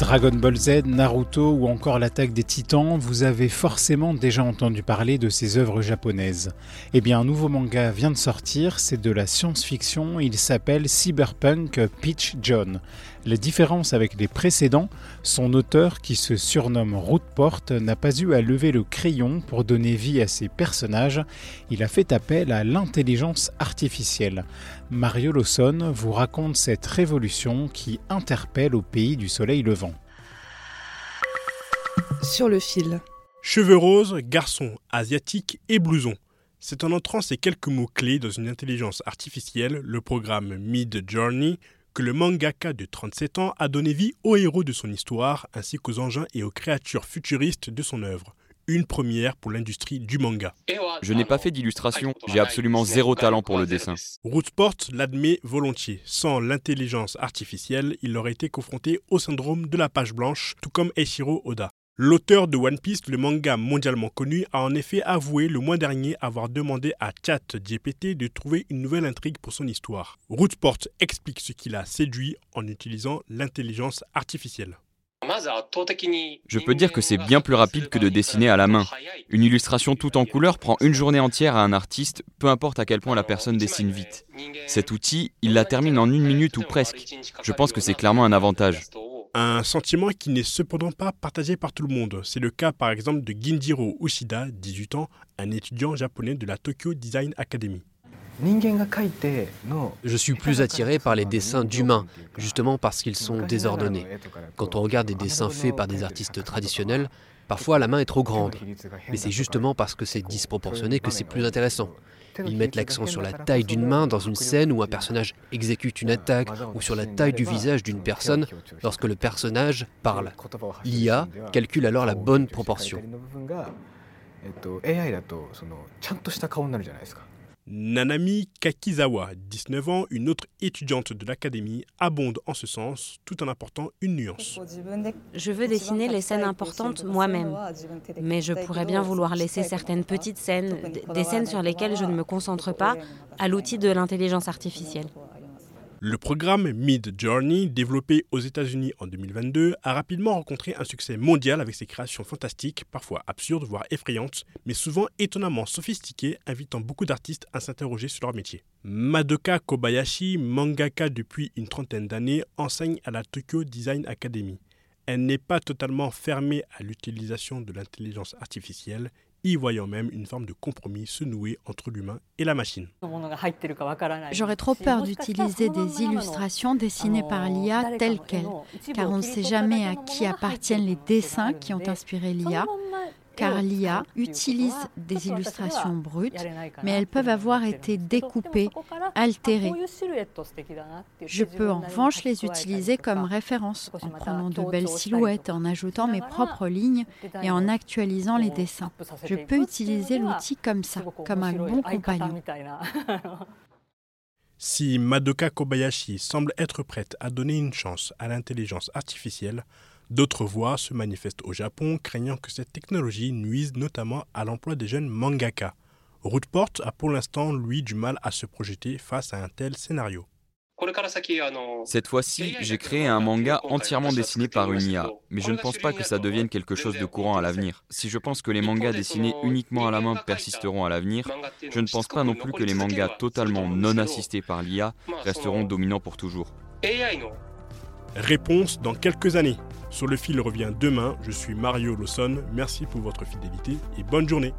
Dragon Ball Z, Naruto ou encore l'attaque des titans, vous avez forcément déjà entendu parler de ces œuvres japonaises. Eh bien, un nouveau manga vient de sortir, c'est de la science-fiction, il s'appelle Cyberpunk Peach John. La différence avec les précédents, son auteur, qui se surnomme Rootport, n'a pas eu à lever le crayon pour donner vie à ses personnages, il a fait appel à l'intelligence artificielle. Mario Lawson vous raconte cette révolution qui interpelle au pays du soleil levant. Sur le fil. Cheveux roses, garçon, asiatique et blouson. C'est en entrant ces quelques mots-clés dans une intelligence artificielle, le programme Mid Journey, que le mangaka de 37 ans a donné vie aux héros de son histoire ainsi qu'aux engins et aux créatures futuristes de son œuvre. Une première pour l'industrie du manga. Je n'ai pas fait d'illustration, j'ai absolument zéro talent pour le dessin. Rootsport l'admet volontiers. Sans l'intelligence artificielle, il aurait été confronté au syndrome de la page blanche, tout comme Eiichiro Oda. L'auteur de One Piece, le manga mondialement connu, a en effet avoué le mois dernier avoir demandé à ChatGPT de trouver une nouvelle intrigue pour son histoire. Rootsport explique ce qui l'a séduit en utilisant l'intelligence artificielle. Je peux dire que c'est bien plus rapide que de dessiner à la main. Une illustration tout en couleur prend une journée entière à un artiste, peu importe à quel point la personne dessine vite. Cet outil, il la termine en une minute ou presque. Je pense que c'est clairement un avantage. Un sentiment qui n'est cependant pas partagé par tout le monde. C'est le cas par exemple de Ginjiro Ushida, 18 ans, un étudiant japonais de la Tokyo Design Academy. Je suis plus attiré par les dessins d'humains, justement parce qu'ils sont désordonnés. Quand on regarde des dessins faits par des artistes traditionnels, parfois la main est trop grande. Mais c'est justement parce que c'est disproportionné que c'est plus intéressant. Ils mettent l'accent sur la taille d'une main dans une scène où un personnage exécute une attaque ou sur la taille du visage d'une personne lorsque le personnage parle. L'IA calcule alors la bonne proportion. Nanami Kakizawa, 19 ans, une autre étudiante de l'académie, abonde en ce sens tout en apportant une nuance. Je veux dessiner les scènes importantes moi-même, mais je pourrais bien vouloir laisser certaines petites scènes, des scènes sur lesquelles je ne me concentre pas, à l'outil de l'intelligence artificielle. Le programme Mid Journey, développé aux États-Unis en 2022, a rapidement rencontré un succès mondial avec ses créations fantastiques, parfois absurdes, voire effrayantes, mais souvent étonnamment sophistiquées, invitant beaucoup d'artistes à s'interroger sur leur métier. Madoka Kobayashi, mangaka depuis une trentaine d'années, enseigne à la Tokyo Design Academy. Elle n'est pas totalement fermée à l'utilisation de l'intelligence artificielle, y voyant même une forme de compromis se nouer entre l'humain et la machine. J'aurais trop peur d'utiliser des illustrations dessinées par l'IA telles quelles, car on ne sait jamais à qui appartiennent les dessins qui ont inspiré l'IA, car l'IA utilise des illustrations brutes, mais elles peuvent avoir été découpées, altérées. Je peux en revanche les utiliser comme référence, en prenant de belles silhouettes, en ajoutant mes propres lignes et en actualisant les dessins. Je peux utiliser l'outil comme ça, comme un bon compagnon. Si Madoka Kobayashi semble être prête à donner une chance à l'intelligence artificielle, d'autres voix se manifestent au Japon, craignant que cette technologie nuise notamment à l'emploi des jeunes mangaka. Rootport a pour l'instant, lui, du mal à se projeter face à un tel scénario. Cette fois-ci, j'ai créé un manga entièrement dessiné par une IA, mais je ne pense pas que ça devienne quelque chose de courant à l'avenir. Si je pense que les mangas dessinés uniquement à la main persisteront à l'avenir, je ne pense pas non plus que les mangas totalement non assistés par l'IA resteront dominants pour toujours. Réponse dans quelques années. Sur le fil revient demain. Je suis Mario Lawson. Merci pour votre fidélité et bonne journée.